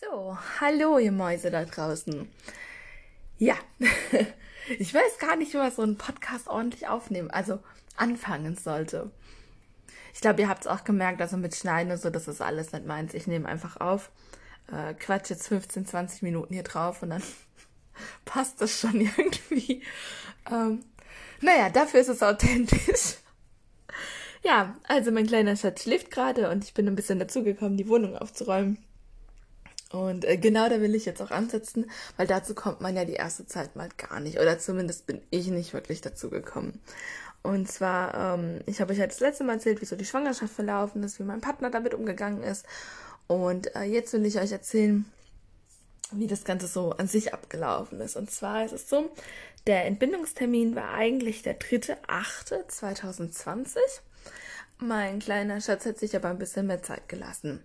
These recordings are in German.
So, hallo ihr Mäuse da draußen. Ja, ich weiß gar nicht, wie man so einen Podcast ordentlich aufnehmen, also anfangen sollte. Ich glaube, ihr habt es auch gemerkt, also mit Schneiden und so, das ist alles nicht meins. Ich nehme einfach auf, äh, quatsch jetzt 15, 20 Minuten hier drauf und dann passt das schon irgendwie. Ähm, naja, dafür ist es authentisch. Ja, also mein kleiner Schatz schläft gerade und ich bin ein bisschen dazugekommen, die Wohnung aufzuräumen. Und äh, genau da will ich jetzt auch ansetzen, weil dazu kommt man ja die erste Zeit mal gar nicht. Oder zumindest bin ich nicht wirklich dazu gekommen. Und zwar, ähm, ich habe euch ja das letzte Mal erzählt, wie so die Schwangerschaft verlaufen ist, wie mein Partner damit umgegangen ist. Und äh, jetzt will ich euch erzählen, wie das Ganze so an sich abgelaufen ist. Und zwar ist es so, der Entbindungstermin war eigentlich der 3.8.2020. Mein kleiner Schatz hat sich aber ein bisschen mehr Zeit gelassen.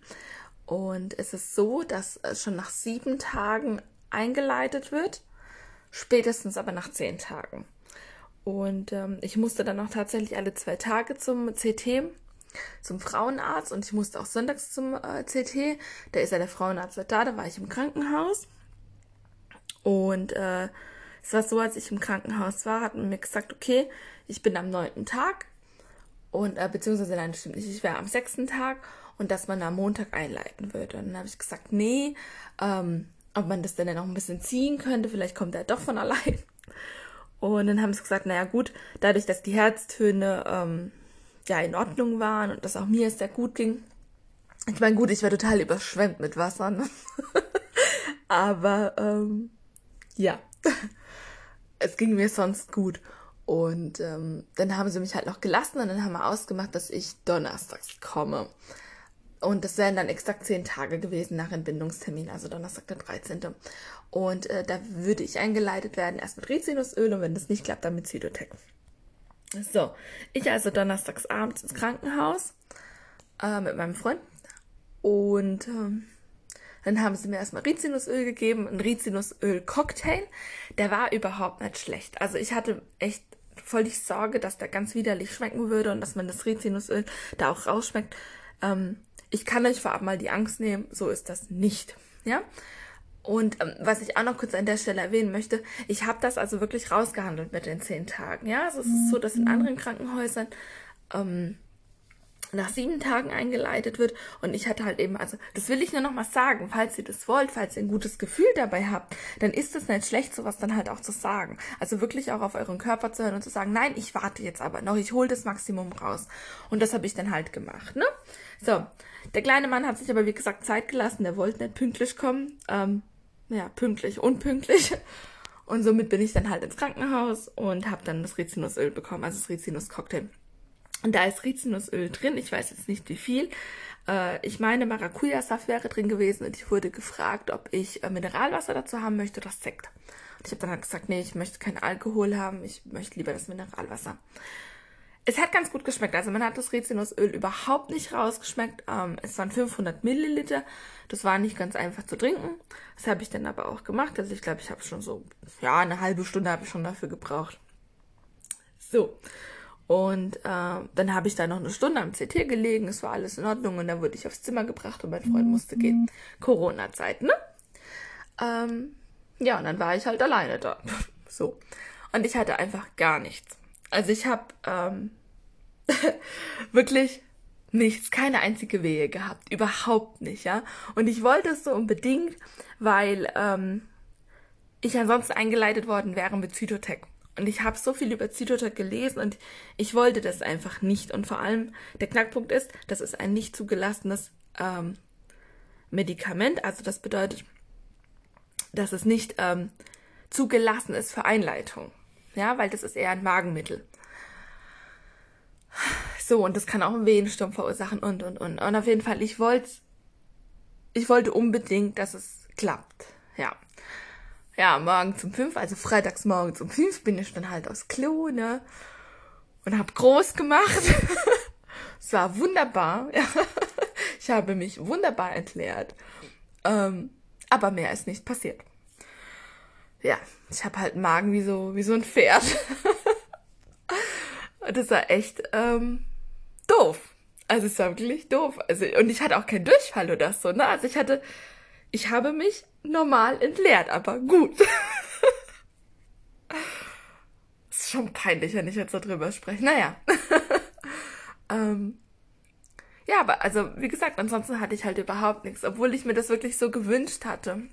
Und es ist so, dass es schon nach sieben Tagen eingeleitet wird, spätestens aber nach zehn Tagen. Und ähm, ich musste dann auch tatsächlich alle zwei Tage zum CT, zum Frauenarzt und ich musste auch sonntags zum äh, CT. Da ist ja der Frauenarzt da, da war ich im Krankenhaus. Und äh, es war so, als ich im Krankenhaus war, hat man mir gesagt, okay, ich bin am neunten Tag und äh, beziehungsweise nein, stimmt nicht, ich wäre am sechsten Tag und dass man am Montag einleiten würde. Und dann habe ich gesagt, nee, ähm, ob man das denn dann noch ein bisschen ziehen könnte, vielleicht kommt er doch von allein. Und dann haben sie gesagt, naja gut, dadurch, dass die Herztöne ähm, ja in Ordnung waren und dass auch mir es sehr gut ging. Ich meine, gut, ich war total überschwemmt mit Wasser. Ne? Aber ähm, ja, es ging mir sonst gut. Und ähm, dann haben sie mich halt noch gelassen und dann haben wir ausgemacht, dass ich donnerstags komme. Und das wären dann exakt zehn Tage gewesen nach Entbindungstermin, also Donnerstag der 13. Und äh, da würde ich eingeleitet werden, erst mit Rizinusöl und wenn das nicht klappt, dann mit Zytotec. So, ich also donnerstags abends ins Krankenhaus äh, mit meinem Freund und äh, dann haben sie mir erstmal Rizinusöl gegeben, ein Rizinusöl-Cocktail. Der war überhaupt nicht schlecht. Also ich hatte echt voll die Sorge, dass der ganz widerlich schmecken würde und dass man das Rizinusöl da auch rausschmeckt. Ähm, ich kann euch vorab mal die Angst nehmen, so ist das nicht. Ja? Und ähm, was ich auch noch kurz an der Stelle erwähnen möchte, ich habe das also wirklich rausgehandelt mit den zehn Tagen. Ja, also es ist so, dass in anderen Krankenhäusern ähm, nach sieben Tagen eingeleitet wird. Und ich hatte halt eben, also das will ich nur noch mal sagen, falls ihr das wollt, falls ihr ein gutes Gefühl dabei habt, dann ist es nicht schlecht, sowas dann halt auch zu sagen. Also wirklich auch auf euren Körper zu hören und zu sagen, nein, ich warte jetzt aber noch, ich hole das Maximum raus. Und das habe ich dann halt gemacht, ne? So, der kleine Mann hat sich aber, wie gesagt, Zeit gelassen, der wollte nicht pünktlich kommen. Ähm, ja, pünktlich, unpünktlich. Und somit bin ich dann halt ins Krankenhaus und habe dann das Rizinusöl bekommen, also das Rizinus-Cocktail. Und da ist Rizinusöl drin, ich weiß jetzt nicht wie viel. Äh, ich meine, Maracuja-Saft wäre drin gewesen und ich wurde gefragt, ob ich äh, Mineralwasser dazu haben möchte oder Sekt. Und ich habe dann halt gesagt, nee, ich möchte keinen Alkohol haben, ich möchte lieber das Mineralwasser. Es hat ganz gut geschmeckt. Also man hat das Rizinusöl überhaupt nicht rausgeschmeckt. Ähm, es waren 500 Milliliter. Das war nicht ganz einfach zu trinken. Das habe ich dann aber auch gemacht. Also ich glaube, ich habe schon so, ja, eine halbe Stunde habe ich schon dafür gebraucht. So. Und äh, dann habe ich da noch eine Stunde am CT gelegen. Es war alles in Ordnung. Und dann wurde ich aufs Zimmer gebracht und mein Freund musste gehen. Corona-Zeit, ne? Ähm, ja, und dann war ich halt alleine da. so. Und ich hatte einfach gar nichts. Also ich habe ähm, wirklich nichts, keine einzige Wehe gehabt, überhaupt nicht, ja. Und ich wollte es so unbedingt, weil ähm, ich ansonsten eingeleitet worden wäre mit Zytotec. Und ich habe so viel über Zytotec gelesen und ich wollte das einfach nicht. Und vor allem der Knackpunkt ist, das ist ein nicht zugelassenes ähm, Medikament. Also das bedeutet, dass es nicht ähm, zugelassen ist für Einleitung. Ja, weil das ist eher ein Magenmittel. So, und das kann auch einen Wehensturm verursachen und, und, und. Und auf jeden Fall, ich wollte, ich wollte unbedingt, dass es klappt. Ja. Ja, morgen zum fünf, also freitags morgen zum fünf bin ich dann halt aus Klo, ne? Und hab groß gemacht. es war wunderbar. Ich habe mich wunderbar entleert. Ähm, aber mehr ist nicht passiert ja, ich habe halt einen Magen wie so, wie so ein Pferd. das war echt ähm, doof. Also es war wirklich doof. Also, und ich hatte auch keinen Durchfall oder so, ne? Also ich hatte ich habe mich normal entleert, aber gut. ist schon peinlich, wenn ich jetzt so drüber spreche. Naja. ähm, ja, aber also, wie gesagt, ansonsten hatte ich halt überhaupt nichts, obwohl ich mir das wirklich so gewünscht hatte.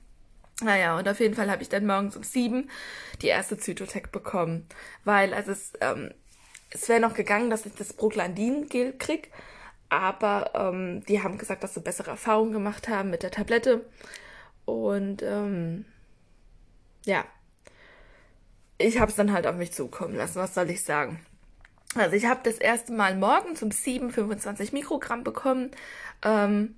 Naja, und auf jeden Fall habe ich dann morgens um sieben die erste Zytotec bekommen. Weil, also es, ähm, es wäre noch gegangen, dass ich das Proglandin-Gel krieg, aber ähm, die haben gesagt, dass sie bessere Erfahrungen gemacht haben mit der Tablette. Und ähm, ja, ich habe es dann halt auf mich zukommen lassen. Was soll ich sagen? Also ich habe das erste Mal morgens um 7 25 Mikrogramm bekommen. Ähm,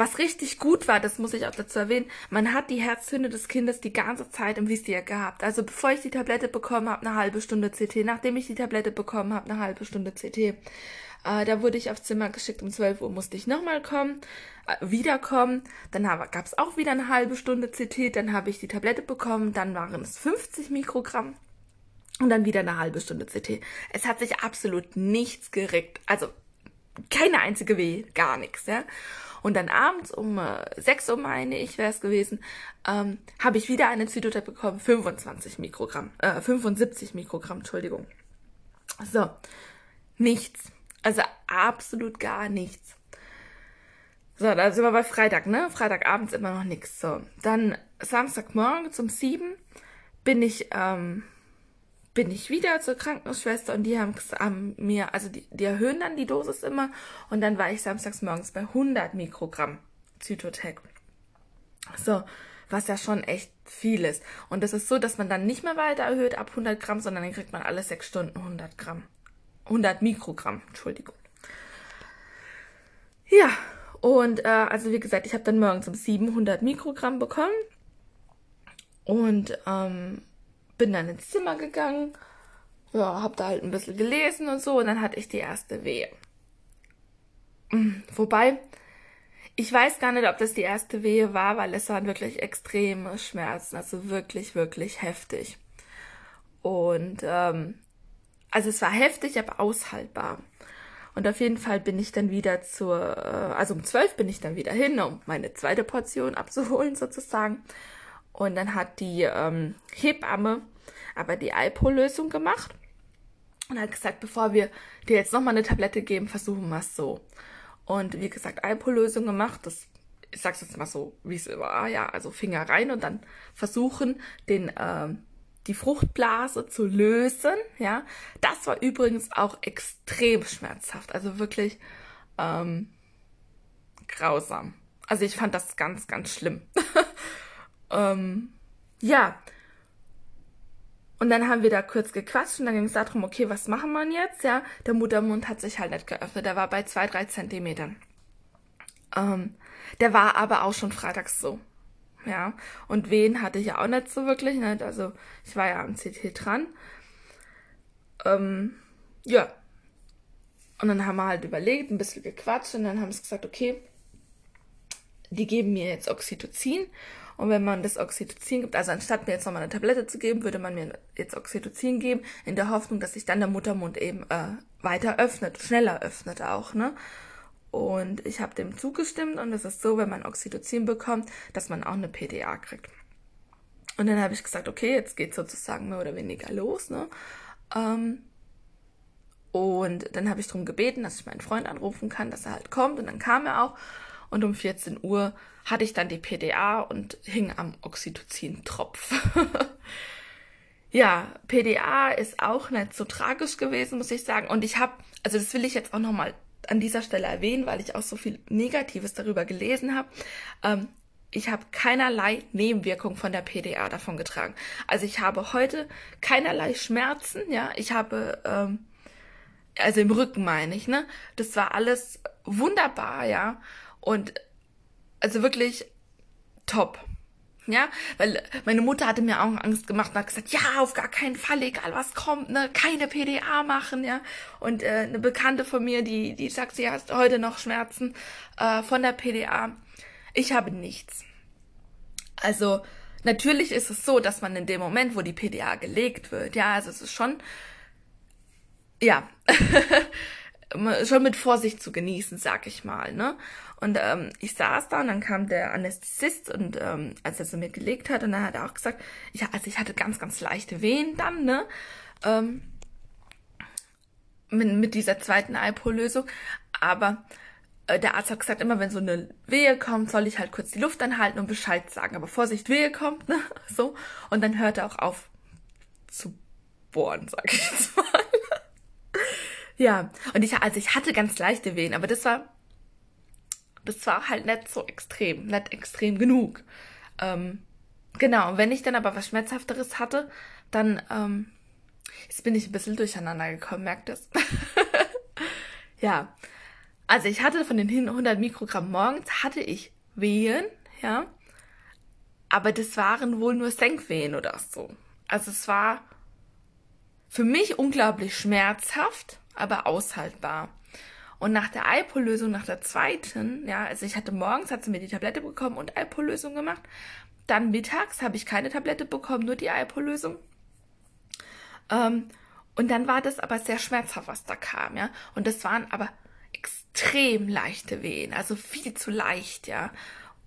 was richtig gut war, das muss ich auch dazu erwähnen, man hat die Herzhünde des Kindes die ganze Zeit im Visier gehabt. Also bevor ich die Tablette bekommen habe, eine halbe Stunde CT. Nachdem ich die Tablette bekommen habe, eine halbe Stunde CT. Äh, da wurde ich aufs Zimmer geschickt, um 12 Uhr musste ich nochmal kommen, äh, wiederkommen. Dann gab es auch wieder eine halbe Stunde CT, dann habe ich die Tablette bekommen, dann waren es 50 Mikrogramm und dann wieder eine halbe Stunde CT. Es hat sich absolut nichts geregt. Also keine einzige Weh, gar nichts, ja. Und dann abends um äh, 6 Uhr, meine ich, wäre es gewesen, ähm, habe ich wieder eine Zytotec bekommen, 25 Mikrogramm, äh, 75 Mikrogramm, Entschuldigung. So, nichts. Also absolut gar nichts. So, da sind wir bei Freitag, ne? Freitagabends immer noch nichts. So, dann Samstagmorgen zum 7 bin ich ähm, bin ich wieder zur Krankenschwester und die haben, haben mir, also die, die, erhöhen dann die Dosis immer und dann war ich samstags morgens bei 100 Mikrogramm Zytotec. So, was ja schon echt viel ist. Und es ist so, dass man dann nicht mehr weiter erhöht ab 100 Gramm, sondern dann kriegt man alle sechs Stunden 100 Gramm. 100 Mikrogramm, Entschuldigung. Ja, und äh, also wie gesagt, ich habe dann morgens um 700 Mikrogramm bekommen. Und ähm, bin dann ins Zimmer gegangen, ja, hab da halt ein bisschen gelesen und so und dann hatte ich die erste Wehe. Mm, wobei, ich weiß gar nicht, ob das die erste Wehe war, weil es waren wirklich extreme Schmerzen, also wirklich, wirklich heftig. Und ähm, also es war heftig, aber aushaltbar. Und auf jeden Fall bin ich dann wieder zur, äh, also um zwölf bin ich dann wieder hin, um meine zweite Portion abzuholen sozusagen. Und dann hat die ähm, Hebamme aber die Alpro-Lösung gemacht und hat gesagt, bevor wir dir jetzt nochmal eine Tablette geben, versuchen wir es so. Und wie gesagt, Alpro-Lösung gemacht, das, ich sag's jetzt mal so, wie es war, ja, also Finger rein und dann versuchen, den, ähm, die Fruchtblase zu lösen, ja. Das war übrigens auch extrem schmerzhaft, also wirklich ähm, grausam. Also ich fand das ganz, ganz schlimm. ähm, ja, und dann haben wir da kurz gequatscht und dann ging es darum, okay, was machen wir jetzt? Ja, der Muttermund hat sich halt nicht geöffnet. Der war bei zwei, drei Zentimetern. Ähm, der war aber auch schon freitags so. Ja, und wen hatte ich ja auch nicht so wirklich. Ne? Also ich war ja am CT dran. Ähm, ja. Und dann haben wir halt überlegt, ein bisschen gequatscht und dann haben sie gesagt, okay, die geben mir jetzt Oxytocin und wenn man das Oxytocin gibt, also anstatt mir jetzt nochmal eine Tablette zu geben, würde man mir jetzt Oxytocin geben, in der Hoffnung, dass sich dann der Muttermund eben äh, weiter öffnet, schneller öffnet auch, ne? Und ich habe dem zugestimmt und es ist so, wenn man Oxytocin bekommt, dass man auch eine PDA kriegt. Und dann habe ich gesagt, okay, jetzt geht sozusagen mehr oder weniger los, ne? Ähm, und dann habe ich darum gebeten, dass ich meinen Freund anrufen kann, dass er halt kommt. Und dann kam er auch. Und um 14 Uhr hatte ich dann die PDA und hing am Oxytocin-Tropf. ja, PDA ist auch nicht so tragisch gewesen, muss ich sagen. Und ich habe, also das will ich jetzt auch nochmal an dieser Stelle erwähnen, weil ich auch so viel Negatives darüber gelesen habe. Ähm, ich habe keinerlei Nebenwirkung von der PDA davon getragen. Also ich habe heute keinerlei Schmerzen, ja. Ich habe, ähm, also im Rücken meine ich, ne? Das war alles wunderbar, ja. Und also wirklich top. Ja, weil meine Mutter hatte mir auch Angst gemacht und hat gesagt, ja, auf gar keinen Fall, egal was kommt, ne, keine PDA machen, ja. Und äh, eine Bekannte von mir, die, die sagt, sie hat heute noch Schmerzen äh, von der PDA. Ich habe nichts. Also, natürlich ist es so, dass man in dem Moment, wo die PDA gelegt wird, ja, also es ist schon, ja, schon mit Vorsicht zu genießen, sag ich mal, ne? Und ähm, ich saß da und dann kam der Anästhesist und ähm, als er so mir gelegt hat und dann hat er auch gesagt, ja, also ich hatte ganz, ganz leichte Wehen dann, ne? Ähm, mit, mit dieser zweiten Alpro-Lösung. Aber äh, der Arzt hat gesagt, immer wenn so eine Wehe kommt, soll ich halt kurz die Luft anhalten und Bescheid sagen. Aber Vorsicht, Wehe kommt, ne? So. Und dann hört er auch auf zu bohren, sag ich jetzt mal. Ja. Und ich, also ich hatte ganz leichte Wehen, aber das war, das war halt nicht so extrem, nicht extrem genug. Ähm, genau. Und wenn ich dann aber was Schmerzhafteres hatte, dann, ähm, jetzt bin ich ein bisschen durcheinander gekommen, merkt es? ja. Also ich hatte von den 100 Mikrogramm morgens hatte ich Wehen, ja. Aber das waren wohl nur Senkwehen oder so. Also es war für mich unglaublich schmerzhaft, aber aushaltbar. Und nach der Alpolösung, nach der zweiten, ja, also ich hatte morgens, hat sie mir die Tablette bekommen und Alpolösung gemacht. Dann mittags habe ich keine Tablette bekommen, nur die Alpolösung. Ähm, und dann war das aber sehr schmerzhaft, was da kam, ja. Und das waren aber extrem leichte Wehen, also viel zu leicht, ja.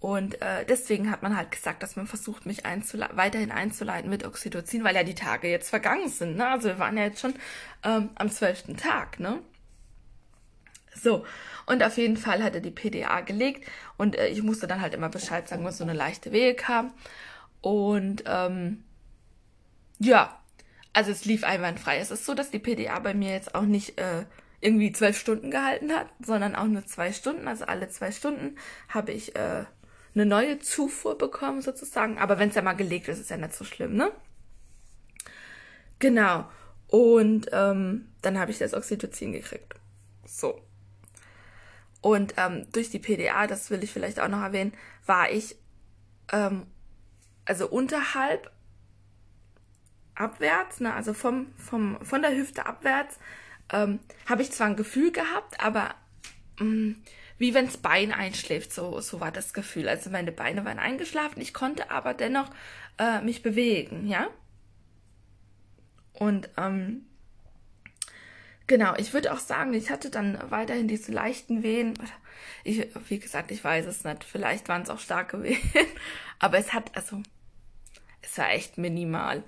Und äh, deswegen hat man halt gesagt, dass man versucht, mich einzule weiterhin einzuleiten mit Oxytocin, weil ja die Tage jetzt vergangen sind. Ne? Also wir waren ja jetzt schon ähm, am zwölften Tag, ne? So, und auf jeden Fall hat er die PDA gelegt und äh, ich musste dann halt immer Bescheid sagen, was so eine leichte Wehe kam. Und ähm, ja, also es lief einwandfrei. Es ist so, dass die PDA bei mir jetzt auch nicht äh, irgendwie zwölf Stunden gehalten hat, sondern auch nur zwei Stunden. Also alle zwei Stunden habe ich äh, eine neue Zufuhr bekommen sozusagen. Aber wenn es ja mal gelegt ist, ist ja nicht so schlimm, ne? Genau. Und ähm, dann habe ich das Oxytocin gekriegt. So. Und ähm, durch die PDA, das will ich vielleicht auch noch erwähnen, war ich ähm, also unterhalb abwärts, ne, also vom, vom, von der Hüfte abwärts, ähm, habe ich zwar ein Gefühl gehabt, aber mh, mm, wie wenns Bein einschläft, so, so war das Gefühl. Also meine Beine waren eingeschlafen, ich konnte aber dennoch äh, mich bewegen, ja. Und ähm, genau, ich würde auch sagen, ich hatte dann weiterhin diese leichten Wehen. Ich, wie gesagt, ich weiß es nicht. Vielleicht waren es auch starke Wehen, aber es hat, also, es war echt minimal.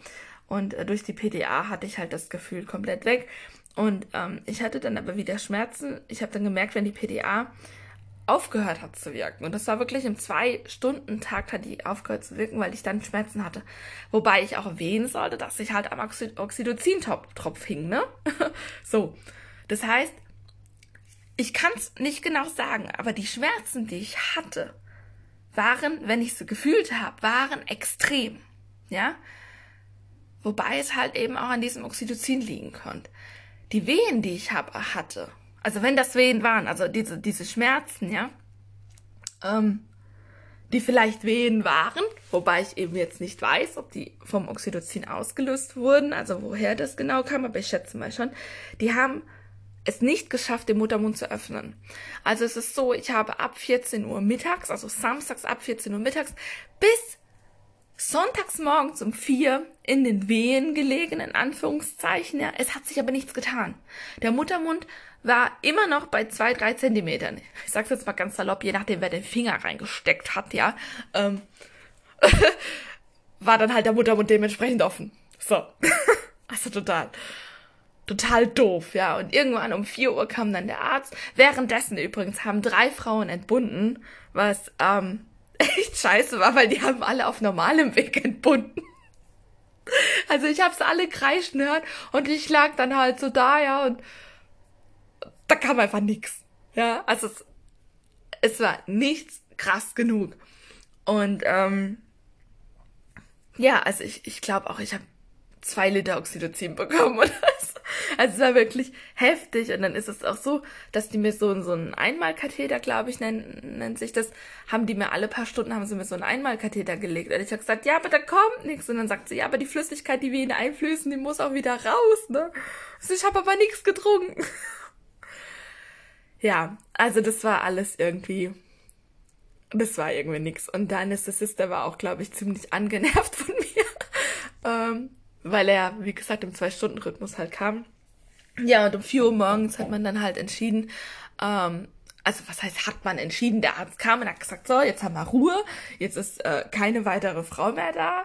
Und äh, durch die PDA hatte ich halt das Gefühl komplett weg. Und ähm, ich hatte dann aber wieder Schmerzen. Ich habe dann gemerkt, wenn die PDA aufgehört hat zu wirken. Und das war wirklich im Zwei-Stunden-Takt hat die aufgehört zu wirken, weil ich dann Schmerzen hatte. Wobei ich auch erwähnen sollte, dass ich halt am Oxytocin-Tropf hing, ne? so. Das heißt, ich kann es nicht genau sagen, aber die Schmerzen, die ich hatte, waren, wenn ich sie gefühlt habe, waren extrem. Ja? Wobei es halt eben auch an diesem Oxytocin liegen konnte die Wehen, die ich hab, hatte, also wenn das Wehen waren, also diese, diese Schmerzen, ja, ähm, die vielleicht Wehen waren, wobei ich eben jetzt nicht weiß, ob die vom Oxytocin ausgelöst wurden, also woher das genau kam, aber ich schätze mal schon, die haben es nicht geschafft, den Muttermund zu öffnen. Also es ist so, ich habe ab 14 Uhr mittags, also samstags ab 14 Uhr mittags, bis sonntags morgens um vier in den Wehen gelegen, in Anführungszeichen. Ja. Es hat sich aber nichts getan. Der Muttermund war immer noch bei zwei, drei Zentimetern. Ich sag's jetzt mal ganz salopp, je nachdem, wer den Finger reingesteckt hat, ja, ähm, war dann halt der Muttermund dementsprechend offen. So. also total. Total doof, ja. Und irgendwann um vier Uhr kam dann der Arzt. Währenddessen übrigens haben drei Frauen entbunden, was ähm, echt scheiße war, weil die haben alle auf normalem Weg entbunden. Also ich hab's alle kreischen hören und ich lag dann halt so da, ja, und da kam einfach nix. Ja, also es, es war nichts krass genug. Und ähm, ja, also ich, ich glaube auch, ich habe zwei Liter Oxytocin bekommen oder so. Also es war wirklich heftig. Und dann ist es auch so, dass die mir so, so einen Einmalkatheter, glaube ich, nennt, nennt sich das, haben die mir alle paar Stunden, haben sie mir so einen Einmalkatheter gelegt. Und ich habe gesagt, ja, aber da kommt nichts. Und dann sagt sie, ja, aber die Flüssigkeit, die wir ihnen einflößen, die muss auch wieder raus, ne? Also ich habe aber nichts getrunken. Ja, also das war alles irgendwie das war irgendwie nix. Und der Anästhesist, der war auch, glaube ich, ziemlich angenervt von mir. ähm, weil er, wie gesagt, im Zwei-Stunden-Rhythmus halt kam. Ja, und um 4 Uhr morgens hat man dann halt entschieden, ähm, also was heißt, hat man entschieden, der Arzt kam und hat gesagt, so, jetzt haben wir Ruhe, jetzt ist äh, keine weitere Frau mehr da,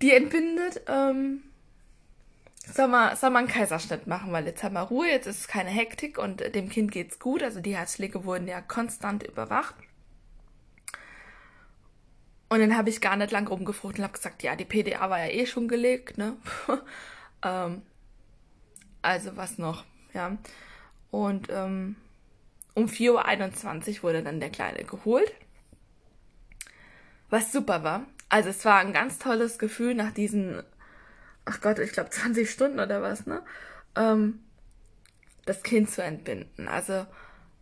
die entbindet. Ähm, soll man, soll man einen Kaiserschnitt machen, weil jetzt haben wir Ruhe, jetzt ist keine Hektik und dem Kind geht's gut. Also die Herzschläge wurden ja konstant überwacht. Und dann habe ich gar nicht lang rumgefrucht und habe gesagt, ja, die PDA war ja eh schon gelegt, ne? ähm, also was noch, ja. Und ähm, um 4.21 Uhr wurde dann der Kleine geholt. Was super war. Also es war ein ganz tolles Gefühl nach diesen, ach Gott, ich glaube 20 Stunden oder was, ne? Ähm, das Kind zu entbinden. Also,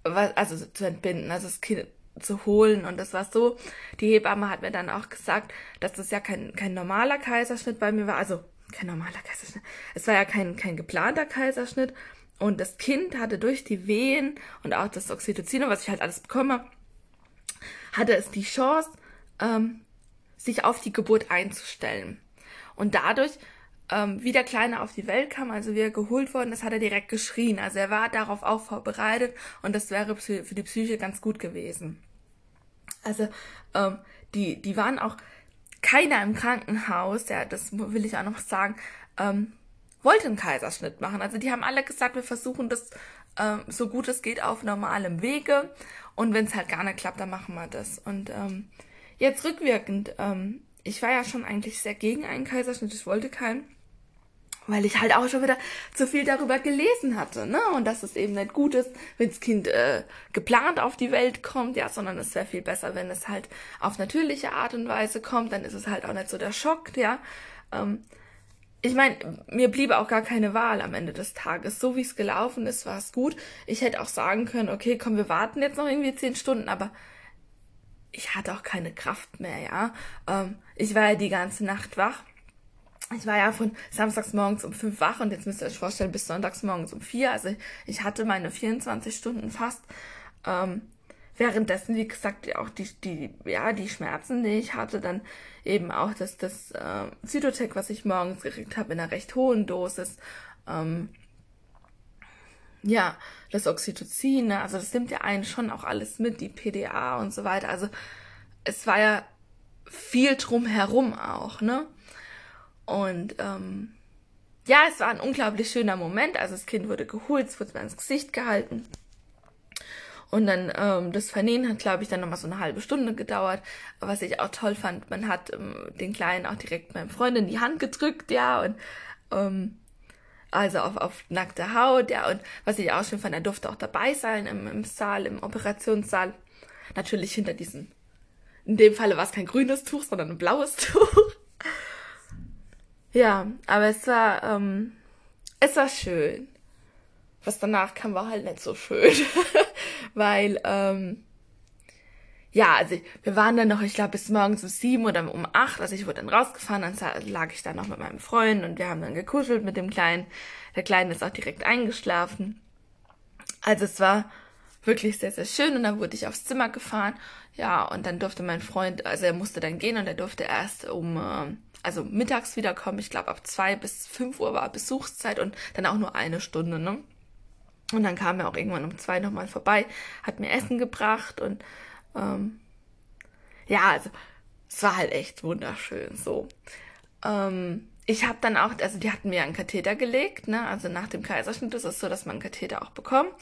also zu entbinden, also das Kind zu holen. Und das war so, die Hebamme hat mir dann auch gesagt, dass das ja kein, kein normaler Kaiserschnitt bei mir war. Also kein normaler Kaiserschnitt. Es war ja kein, kein geplanter Kaiserschnitt. Und das Kind hatte durch die Wehen und auch das Oxytocin, was ich halt alles bekomme, hatte es die Chance, ähm, sich auf die Geburt einzustellen. Und dadurch, ähm, wie der Kleine auf die Welt kam, also wie er geholt worden ist, hat er direkt geschrien. Also er war darauf auch vorbereitet und das wäre für die Psyche ganz gut gewesen. Also ähm, die, die waren auch keiner im Krankenhaus, ja, das will ich auch noch sagen, ähm, wollte einen Kaiserschnitt machen. Also die haben alle gesagt, wir versuchen das ähm, so gut es geht auf normalem Wege und wenn es halt gar nicht klappt, dann machen wir das. Und ähm, jetzt rückwirkend, ähm, ich war ja schon eigentlich sehr gegen einen Kaiserschnitt, ich wollte keinen weil ich halt auch schon wieder zu viel darüber gelesen hatte, ne? Und dass es eben nicht gut ist, wenn das Kind äh, geplant auf die Welt kommt, ja, sondern es wäre viel besser, wenn es halt auf natürliche Art und Weise kommt, dann ist es halt auch nicht so der Schock, ja. Ähm, ich meine, mir bliebe auch gar keine Wahl am Ende des Tages. So wie es gelaufen ist, war es gut. Ich hätte auch sagen können, okay, komm, wir warten jetzt noch irgendwie zehn Stunden, aber ich hatte auch keine Kraft mehr, ja. Ähm, ich war ja die ganze Nacht wach ich war ja von samstags morgens um fünf wach und jetzt müsst ihr euch vorstellen, bis sonntags morgens um vier. Also ich hatte meine 24 Stunden fast. Ähm, währenddessen, wie gesagt, auch die, die, ja, die Schmerzen, die ich hatte, dann eben auch das, das äh, Zytotec, was ich morgens gekriegt habe, in einer recht hohen Dosis. Ähm, ja, das Oxytocin, ne? also das nimmt ja einen schon auch alles mit, die PDA und so weiter. Also es war ja viel drumherum auch, ne? Und ähm, ja, es war ein unglaublich schöner Moment. Also das Kind wurde geholt, es wurde mir ins Gesicht gehalten. Und dann ähm, das Vernähen hat, glaube ich, dann nochmal so eine halbe Stunde gedauert. Was ich auch toll fand, man hat ähm, den Kleinen auch direkt meinem Freund in die Hand gedrückt, ja, und ähm, also auf, auf nackte Haut, ja, und was ich auch schön fand, er durfte auch dabei sein im, im Saal, im Operationssaal. Natürlich hinter diesem, in dem Falle war es kein grünes Tuch, sondern ein blaues Tuch. Ja, aber es war, ähm, es war schön. Was danach kam, war halt nicht so schön. Weil, ähm, ja, also wir waren dann noch, ich glaube, bis morgens um sieben oder um acht. Also ich wurde dann rausgefahren, dann lag ich da noch mit meinem Freund und wir haben dann gekuschelt mit dem Kleinen. Der Kleine ist auch direkt eingeschlafen. Also es war wirklich sehr, sehr schön und dann wurde ich aufs Zimmer gefahren. Ja, und dann durfte mein Freund, also er musste dann gehen und er durfte erst um äh, also mittags wiederkommen. Ich glaube, ab zwei bis fünf Uhr war Besuchszeit und dann auch nur eine Stunde, ne? Und dann kam er auch irgendwann um zwei nochmal vorbei, hat mir Essen gebracht und ähm, ja, also es war halt echt wunderschön so. Ähm, ich habe dann auch, also die hatten mir einen Katheter gelegt, ne? Also nach dem Kaiserschnitt ist es so, dass man einen Katheter auch bekommt.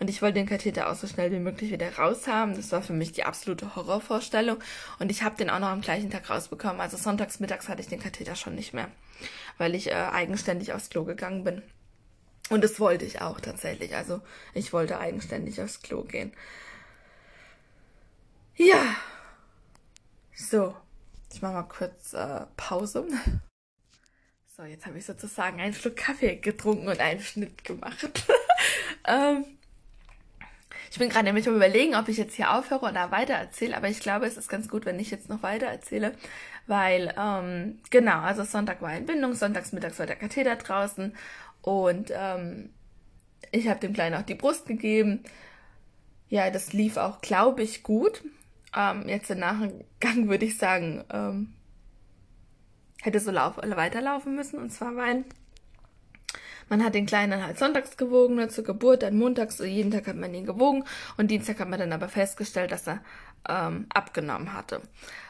Und ich wollte den Katheter auch so schnell wie möglich wieder raus haben. Das war für mich die absolute Horrorvorstellung. Und ich habe den auch noch am gleichen Tag rausbekommen. Also sonntags mittags hatte ich den Katheter schon nicht mehr, weil ich äh, eigenständig aufs Klo gegangen bin. Und das wollte ich auch tatsächlich. Also ich wollte eigenständig aufs Klo gehen. Ja. So. Ich mache mal kurz äh, Pause. So, jetzt habe ich sozusagen einen Schluck Kaffee getrunken und einen Schnitt gemacht. ähm, ich bin gerade nämlich am überlegen, ob ich jetzt hier aufhöre oder weiter erzähle, aber ich glaube, es ist ganz gut, wenn ich jetzt noch weiter erzähle, weil, ähm, genau, also Sonntag war Entbindung, sonntags mittags war der Katheter draußen und ähm, ich habe dem Kleinen auch die Brust gegeben. Ja, das lief auch, glaube ich, gut. Ähm, jetzt im Nachgang würde ich sagen, ähm, hätte so lauf weiterlaufen müssen und zwar, weil Man hat den Kleinen halt sonntags gewogen, ne, zur Geburt, dann montags, jeden Tag hat man ihn gewogen und Dienstag hat man dann aber festgestellt, dass er ähm, abgenommen hatte.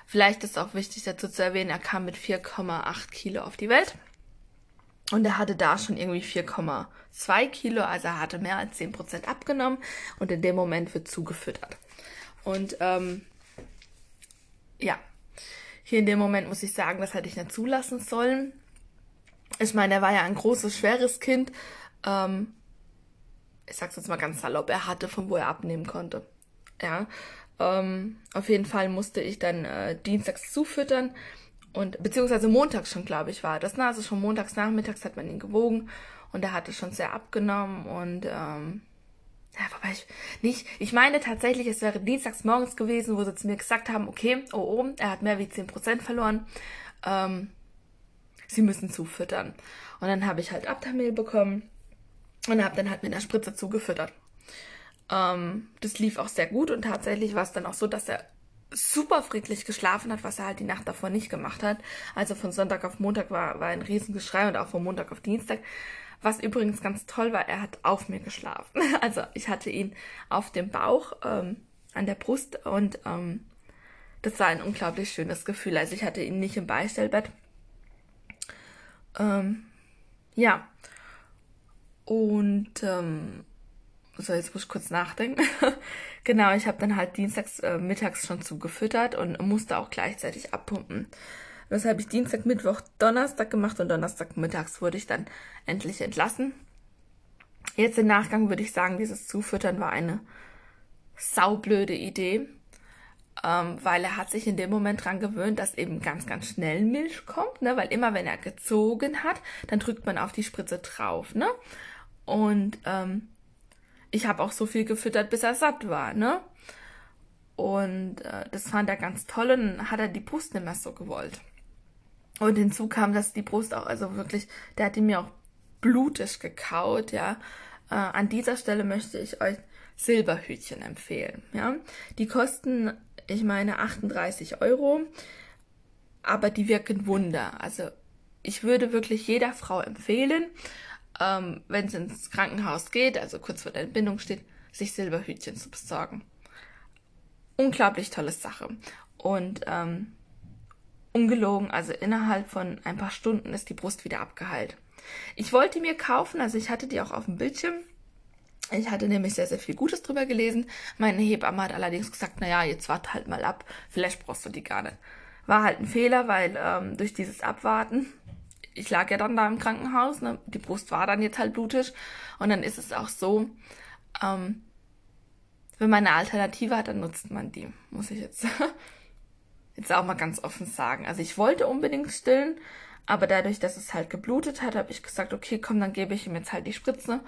Vielleicht ist auch wichtig dazu zu erwähnen, er kam mit 4,8 Kilo auf die Welt. Und er hatte da schon irgendwie 4,2 Kilo, also er hatte mehr als 10% abgenommen und in dem Moment wird zugefüttert. Und ähm, ja, hier in dem Moment muss ich sagen, das hätte ich nicht zulassen sollen. Ich meine, er war ja ein großes, schweres Kind. Ähm, ich sag's jetzt mal ganz salopp, er hatte, von wo er abnehmen konnte. Ja, ähm, auf jeden Fall musste ich dann äh, dienstags zufüttern und beziehungsweise montags schon, glaube ich, war das. Ne? Also schon montags nachmittags hat man ihn gewogen und er hatte schon sehr abgenommen und ähm, ja, wobei ich nicht, ich meine tatsächlich, es wäre dienstags morgens gewesen, wo sie zu mir gesagt haben, okay, oh, oh, er hat mehr wie 10% verloren, ähm, sie müssen zufüttern. Und dann habe ich halt Abtamil bekommen und habe dann halt mit einer Spritze zugefüttert. Ähm, das lief auch sehr gut und tatsächlich war es dann auch so, dass er super friedlich geschlafen hat, was er halt die Nacht davor nicht gemacht hat. Also von Sonntag auf Montag war, war ein Riesengeschrei und auch von Montag auf Dienstag. Was übrigens ganz toll war, er hat auf mir geschlafen. Also ich hatte ihn auf dem Bauch, ähm, an der Brust und ähm, das war ein unglaublich schönes Gefühl. Also ich hatte ihn nicht im Beistellbett. Ähm, ja. Und ähm, so, jetzt muss ich kurz nachdenken. genau, ich habe dann halt dienstags äh, mittags schon zugefüttert und musste auch gleichzeitig abpumpen. Das habe ich Dienstag, Mittwoch, Donnerstag gemacht und Donnerstag mittags wurde ich dann endlich entlassen. Jetzt im Nachgang würde ich sagen, dieses Zufüttern war eine saublöde Idee, ähm, weil er hat sich in dem Moment dran gewöhnt, dass eben ganz, ganz schnell Milch kommt, ne? weil immer wenn er gezogen hat, dann drückt man auf die Spritze drauf, ne? Und ähm, ich habe auch so viel gefüttert, bis er satt war, ne? Und äh, das fand er ganz toll und hat er die Brust nicht mehr so gewollt. Und hinzu kam, dass die Brust auch, also wirklich, der hat die mir auch blutig gekaut, ja. Äh, an dieser Stelle möchte ich euch Silberhütchen empfehlen, ja. Die kosten, ich meine, 38 Euro, aber die wirken Wunder. Also ich würde wirklich jeder Frau empfehlen, ähm, wenn es ins Krankenhaus geht, also kurz vor der Entbindung steht, sich Silberhütchen zu besorgen. Unglaublich tolle Sache. Und ähm, ungelogen, also innerhalb von ein paar Stunden ist die Brust wieder abgeheilt. Ich wollte mir kaufen, also ich hatte die auch auf dem Bildschirm. Ich hatte nämlich sehr, sehr viel Gutes drüber gelesen. Meine Hebamme hat allerdings gesagt, naja, jetzt warte halt mal ab, vielleicht brauchst du die gar nicht. War halt ein Fehler, weil ähm, durch dieses Abwarten ich lag ja dann da im Krankenhaus, ne? die Brust war dann jetzt halt blutig und dann ist es auch so, ähm, wenn man eine Alternative hat, dann nutzt man die, muss ich jetzt, jetzt auch mal ganz offen sagen. Also ich wollte unbedingt stillen, aber dadurch, dass es halt geblutet hat, habe ich gesagt, okay, komm, dann gebe ich ihm jetzt halt die Spritze.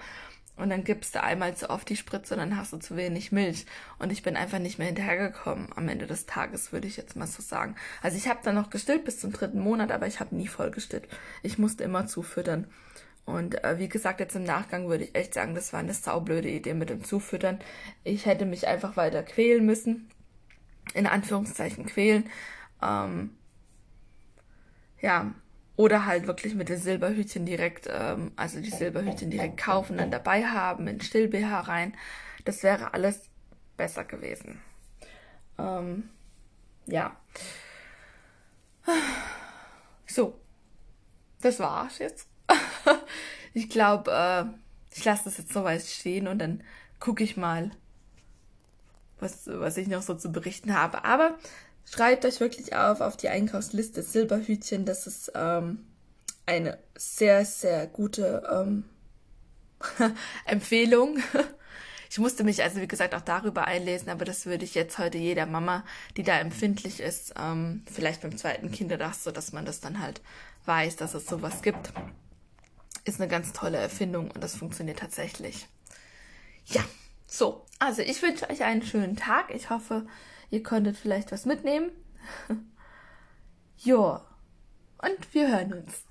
Und dann gibst du einmal zu oft die Spritze und dann hast du zu wenig Milch. Und ich bin einfach nicht mehr hinterhergekommen am Ende des Tages, würde ich jetzt mal so sagen. Also ich habe dann noch gestillt bis zum dritten Monat, aber ich habe nie voll gestillt. Ich musste immer zufüttern. Und äh, wie gesagt, jetzt im Nachgang würde ich echt sagen, das war eine saublöde Idee mit dem Zufüttern. Ich hätte mich einfach weiter quälen müssen. In Anführungszeichen quälen. Ähm, ja, oder halt wirklich mit den Silberhütchen direkt, ähm, also die Silberhütchen direkt kaufen, dann dabei haben, in Still-BH rein. Das wäre alles besser gewesen. Ähm, ja. So. Das war's jetzt. ich glaube, äh, ich lasse das jetzt so weit stehen und dann gucke ich mal, was, was ich noch so zu berichten habe. Aber Schreibt euch wirklich auf auf die Einkaufsliste Silberhütchen. Das ist ähm, eine sehr, sehr gute ähm, Empfehlung. Ich musste mich also, wie gesagt, auch darüber einlesen, aber das würde ich jetzt heute jeder Mama, die da empfindlich ist, ähm, vielleicht beim zweiten Kindertag, so dass man das dann halt weiß, dass es sowas gibt. Ist eine ganz tolle Erfindung und das funktioniert tatsächlich. Ja, so. Also ich wünsche euch einen schönen Tag. Ich hoffe, Ihr konntet vielleicht was mitnehmen. ja. Und wir hören uns.